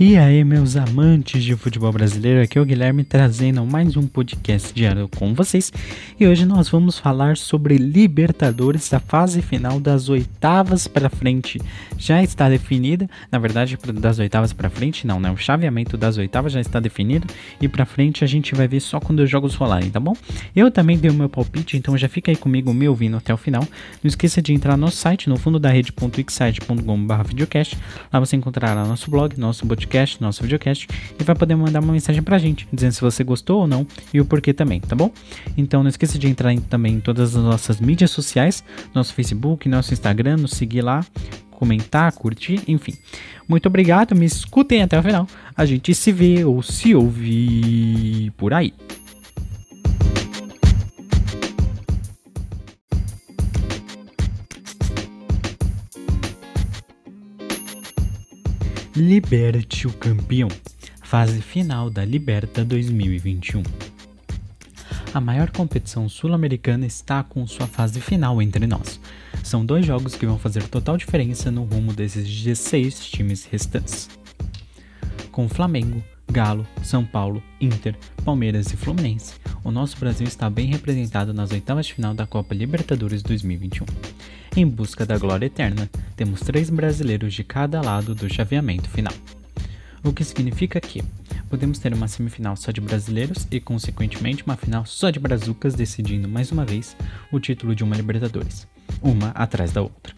E aí, meus amantes de futebol brasileiro, aqui é o Guilherme trazendo mais um podcast diário com vocês. E hoje nós vamos falar sobre Libertadores, a fase final das oitavas para frente já está definida. Na verdade, das oitavas para frente, não, né? O chaveamento das oitavas já está definido e para frente a gente vai ver só quando os jogos rolarem, tá bom? Eu também dei o meu palpite, então já fica aí comigo me ouvindo até o final. Não esqueça de entrar no nosso site, no fundo da rede.excite.com/videocast. Lá você encontrará nosso blog, nosso podcast podcast, nosso videocast, e vai poder mandar uma mensagem pra gente, dizendo se você gostou ou não e o porquê também, tá bom? Então não esqueça de entrar em, também em todas as nossas mídias sociais, nosso Facebook, nosso Instagram, nos seguir lá, comentar, curtir, enfim. Muito obrigado, me escutem até o final. A gente se vê ou se ouve por aí. Liberte o campeão. Fase final da Liberta 2021. A maior competição sul-americana está com sua fase final entre nós. São dois jogos que vão fazer total diferença no rumo desses 16 times restantes. Com Flamengo, Galo, São Paulo, Inter, Palmeiras e Fluminense, o nosso Brasil está bem representado nas oitavas de final da Copa Libertadores 2021. Em busca da glória eterna, temos três brasileiros de cada lado do chaveamento final. O que significa que podemos ter uma semifinal só de brasileiros e, consequentemente, uma final só de brazucas decidindo mais uma vez o título de uma Libertadores, uma atrás da outra.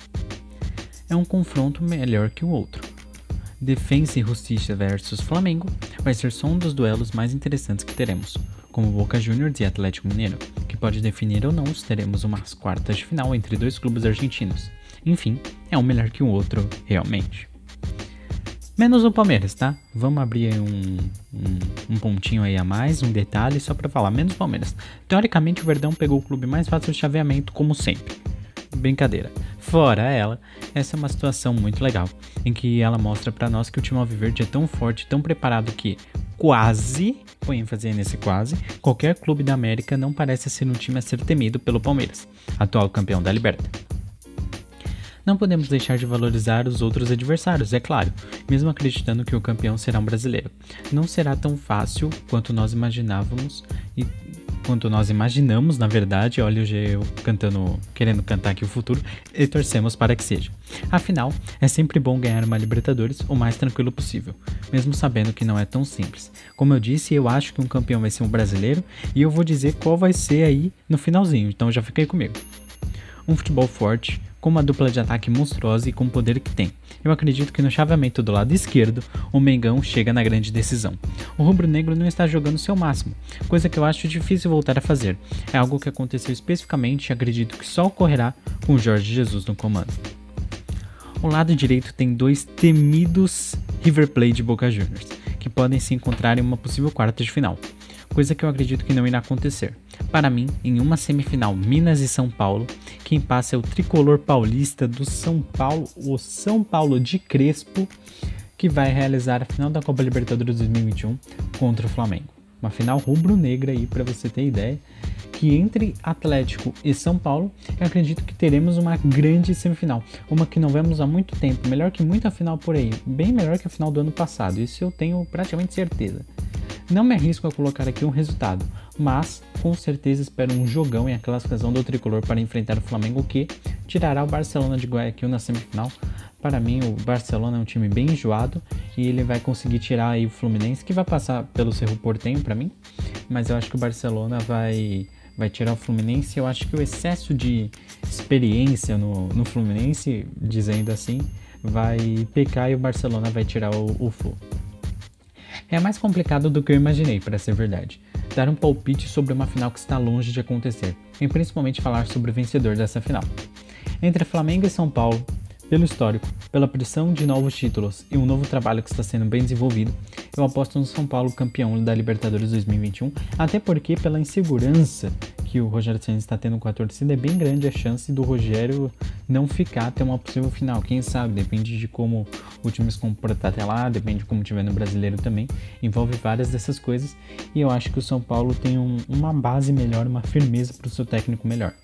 É um confronto melhor que o outro. Defensa e Justiça versus Flamengo vai ser só um dos duelos mais interessantes que teremos, como Boca Juniors e Atlético Mineiro, pode definir ou não se teremos umas quartas de final entre dois clubes argentinos. Enfim, é um melhor que o outro, realmente. Menos o Palmeiras, tá? Vamos abrir um, um, um, pontinho aí a mais, um detalhe só para falar. Menos o Palmeiras. Teoricamente, o Verdão pegou o clube mais fácil de chaveamento, como sempre. Brincadeira. Fora ela, essa é uma situação muito legal, em que ela mostra para nós que o time Alviverde é tão forte, tão preparado que quase, põe ênfase nesse quase, qualquer clube da América não parece ser um time a ser temido pelo Palmeiras, atual campeão da Libertadores. Não podemos deixar de valorizar os outros adversários, é claro, mesmo acreditando que o campeão será um brasileiro. Não será tão fácil quanto nós imaginávamos e quanto nós imaginamos, na verdade, olha o eu cantando, querendo cantar aqui o futuro, e torcemos para que seja. Afinal, é sempre bom ganhar uma Libertadores o mais tranquilo possível, mesmo sabendo que não é tão simples. Como eu disse, eu acho que um campeão vai ser um brasileiro e eu vou dizer qual vai ser aí no finalzinho, então já fiquei comigo. Um futebol forte, com uma dupla de ataque monstruosa e com o poder que tem. Eu acredito que no chaveamento do lado esquerdo, o Mengão chega na grande decisão. O rubro-negro não está jogando seu máximo, coisa que eu acho difícil voltar a fazer. É algo que aconteceu especificamente e acredito que só ocorrerá com Jorge Jesus no comando. O lado direito tem dois temidos River Plate e Boca Juniors, que podem se encontrar em uma possível quarta de final, coisa que eu acredito que não irá acontecer. Para mim, em uma semifinal Minas e São Paulo, quem passa é o tricolor paulista do São Paulo, o São Paulo de Crespo, que vai realizar a final da Copa Libertadores 2021 contra o Flamengo. Uma final rubro-negra aí para você ter ideia, que entre Atlético e São Paulo, eu acredito que teremos uma grande semifinal, uma que não vemos há muito tempo, melhor que muita final por aí, bem melhor que a final do ano passado, isso eu tenho praticamente certeza. Não me arrisco a colocar aqui um resultado, mas com certeza espero um jogão em a classificação do tricolor para enfrentar o Flamengo que tirará o Barcelona de Guayaquil na semifinal. Para mim, o Barcelona é um time bem enjoado e ele vai conseguir tirar aí o Fluminense, que vai passar pelo Cerro Portenho para mim, mas eu acho que o Barcelona vai vai tirar o Fluminense. Eu acho que o excesso de experiência no, no Fluminense, dizendo assim, vai pecar e o Barcelona vai tirar o, o Flu. É mais complicado do que eu imaginei, para ser verdade. Dar um palpite sobre uma final que está longe de acontecer, e principalmente falar sobre o vencedor dessa final. Entre Flamengo e São Paulo, pelo histórico, pela pressão de novos títulos e um novo trabalho que está sendo bem desenvolvido, eu aposto no São Paulo campeão da Libertadores 2021, até porque pela insegurança que o Rogério Ceni está tendo com a torcida, é bem grande a chance do Rogério não ficar até uma possível final. Quem sabe, depende de como o time se comportar até lá, depende de como tiver no brasileiro também. Envolve várias dessas coisas e eu acho que o São Paulo tem um, uma base melhor, uma firmeza para o seu técnico melhor.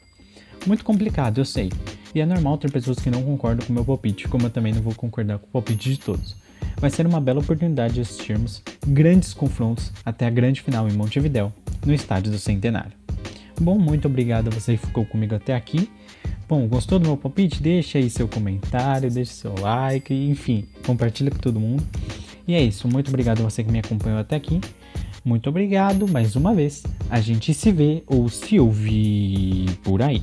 Muito complicado, eu sei. E é normal ter pessoas que não concordam com o meu palpite, como eu também não vou concordar com o palpite de todos. vai ser uma bela oportunidade de assistirmos grandes confrontos até a grande final em Montevidéu, no estádio do Centenário. Bom, muito obrigado a você que ficou comigo até aqui. Bom, gostou do meu palpite? Deixa aí seu comentário, deixa seu like, enfim, compartilha com todo mundo. E é isso, muito obrigado a você que me acompanhou até aqui. Muito obrigado mais uma vez. A gente se vê ou se ouvir por aí.